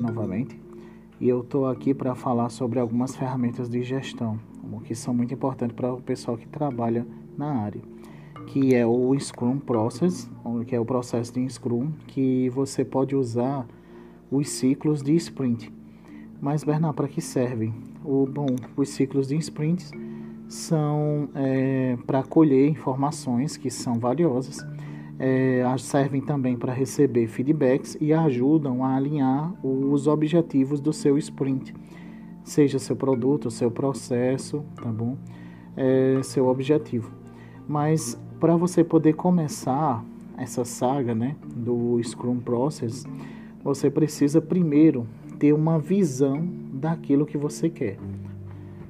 novamente e eu estou aqui para falar sobre algumas ferramentas de gestão que são muito importantes para o pessoal que trabalha na área, que é o Scrum Process, que é o processo de Scrum, que você pode usar os ciclos de sprint. Mas, Bernardo, para que servem? O, bom, os ciclos de sprints são é, para colher informações que são valiosas é, servem também para receber feedbacks e ajudam a alinhar os objetivos do seu sprint, seja seu produto, seu processo, tá bom? É, seu objetivo. Mas para você poder começar essa saga, né, do Scrum Process, você precisa primeiro ter uma visão daquilo que você quer.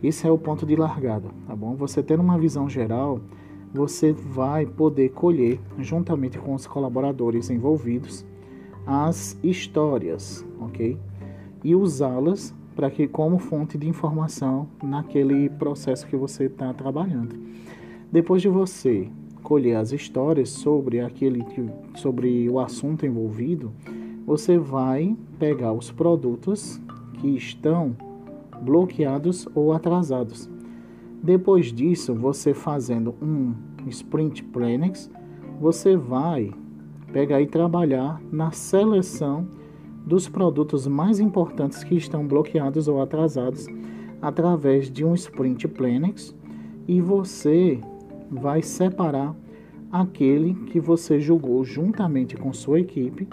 Esse é o ponto de largada, tá bom? Você ter uma visão geral você vai poder colher, juntamente com os colaboradores envolvidos, as histórias, ok? E usá-las para que como fonte de informação naquele processo que você está trabalhando. Depois de você colher as histórias sobre aquele sobre o assunto envolvido, você vai pegar os produtos que estão bloqueados ou atrasados depois disso, você fazendo um sprint planning, você vai pegar e trabalhar na seleção dos produtos mais importantes que estão bloqueados ou atrasados através de um sprint planning e você vai separar aquele que você julgou juntamente com sua equipe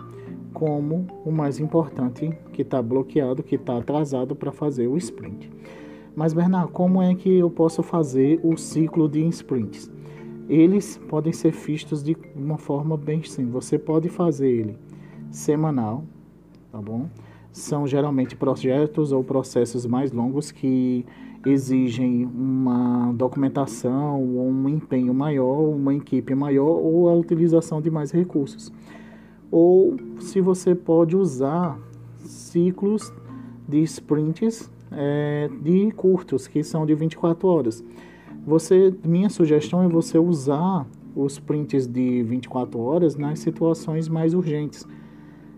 como o mais importante que está bloqueado, que está atrasado para fazer o sprint. Mas, Bernardo, como é que eu posso fazer o ciclo de sprints? Eles podem ser vistos de uma forma bem simples. Você pode fazer ele semanal, tá bom? São geralmente projetos ou processos mais longos que exigem uma documentação, um empenho maior, uma equipe maior ou a utilização de mais recursos. Ou se você pode usar ciclos de sprints é, de curtos, que são de 24 horas. Você, minha sugestão é você usar os prints de 24 horas nas situações mais urgentes.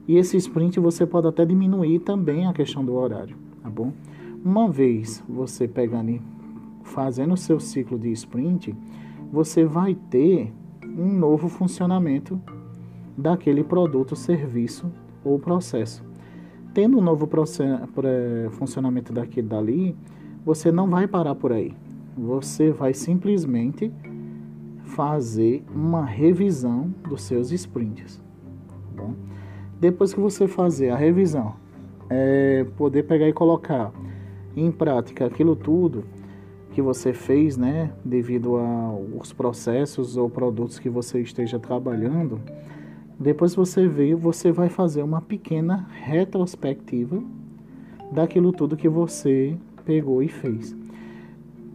E esse sprint você pode até diminuir também a questão do horário, tá bom? Uma vez você pegando e fazendo o seu ciclo de sprint, você vai ter um novo funcionamento daquele produto, serviço ou processo tendo um novo funcionamento daqui e dali, você não vai parar por aí. Você vai simplesmente fazer uma revisão dos seus sprints. Tá bom? Depois que você fazer a revisão, é poder pegar e colocar em prática aquilo tudo que você fez, né, devido aos processos ou produtos que você esteja trabalhando, depois você veio, você vai fazer uma pequena retrospectiva daquilo tudo que você pegou e fez.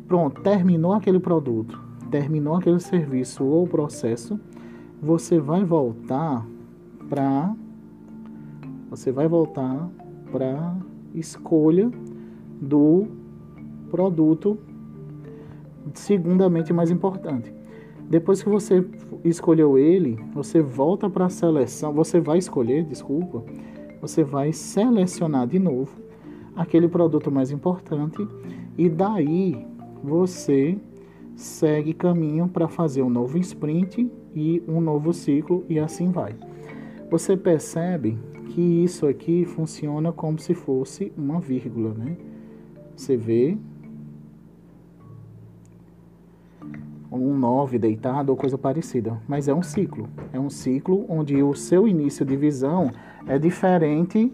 Pronto, terminou aquele produto, terminou aquele serviço ou processo, você vai voltar para você vai voltar para escolha do produto segundamente mais importante. Depois que você escolheu ele, você volta para a seleção, você vai escolher, desculpa, você vai selecionar de novo aquele produto mais importante e daí você segue caminho para fazer um novo sprint e um novo ciclo e assim vai. Você percebe que isso aqui funciona como se fosse uma vírgula, né? Você vê um 9 deitado ou coisa parecida. Mas é um ciclo. É um ciclo onde o seu início de visão é diferente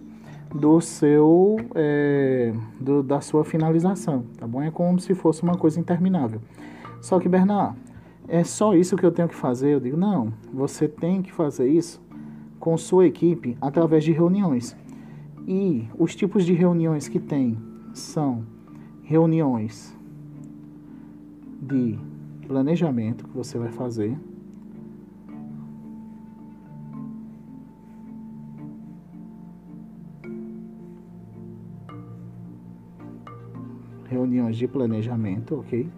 do seu é, do, da sua finalização, tá bom? É como se fosse uma coisa interminável. Só que Bernard, é só isso que eu tenho que fazer? Eu digo não. Você tem que fazer isso com sua equipe através de reuniões. E os tipos de reuniões que tem são reuniões de planejamento que você vai fazer. Reuniões de planejamento, ok?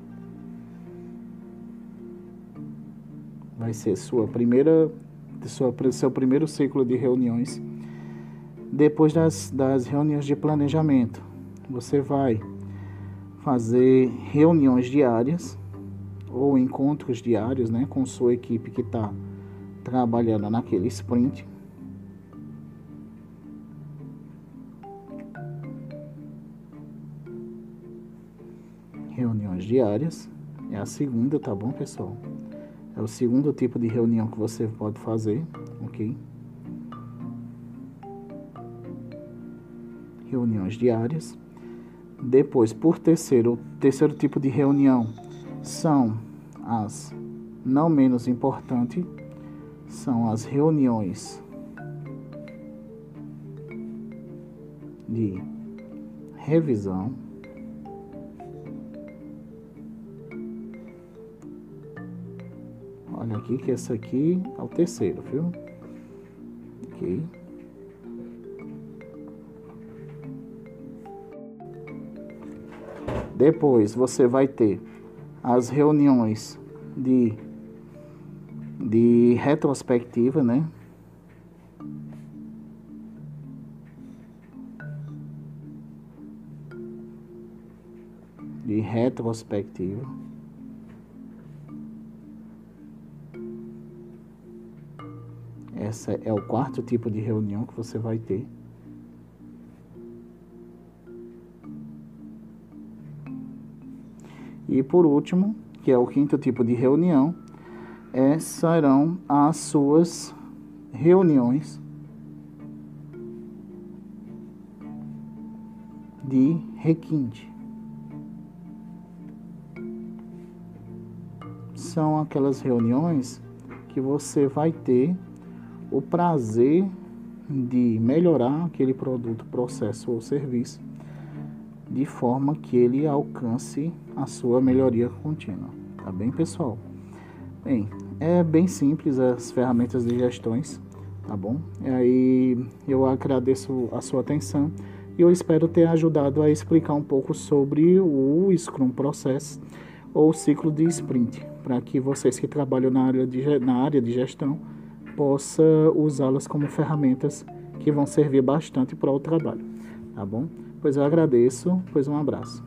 Vai ser sua primeira, sua, seu primeiro ciclo de reuniões. Depois das, das reuniões de planejamento, você vai fazer reuniões diárias ou encontros diários né, com sua equipe que está trabalhando naquele sprint. Reuniões diárias é a segunda, tá bom, pessoal? É o segundo tipo de reunião que você pode fazer, ok? Reuniões diárias. Depois, por terceiro, terceiro tipo de reunião são as não menos importantes, são as reuniões de revisão. Olha aqui que esse aqui é o terceiro, viu? Ok. Depois você vai ter as reuniões de, de retrospectiva, né? De retrospectiva. Essa é o quarto tipo de reunião que você vai ter. E por último, que é o quinto tipo de reunião, é, serão as suas reuniões de requinte. São aquelas reuniões que você vai ter o prazer de melhorar aquele produto, processo ou serviço de forma que ele alcance a sua melhoria contínua. Tá bem, pessoal? Bem, é bem simples as ferramentas de gestões, tá bom? E aí eu agradeço a sua atenção e eu espero ter ajudado a explicar um pouco sobre o Scrum Process ou ciclo de sprint, para que vocês que trabalham na área de, na área de gestão possam usá-las como ferramentas que vão servir bastante para o trabalho, tá bom? Pois eu agradeço, pois um abraço.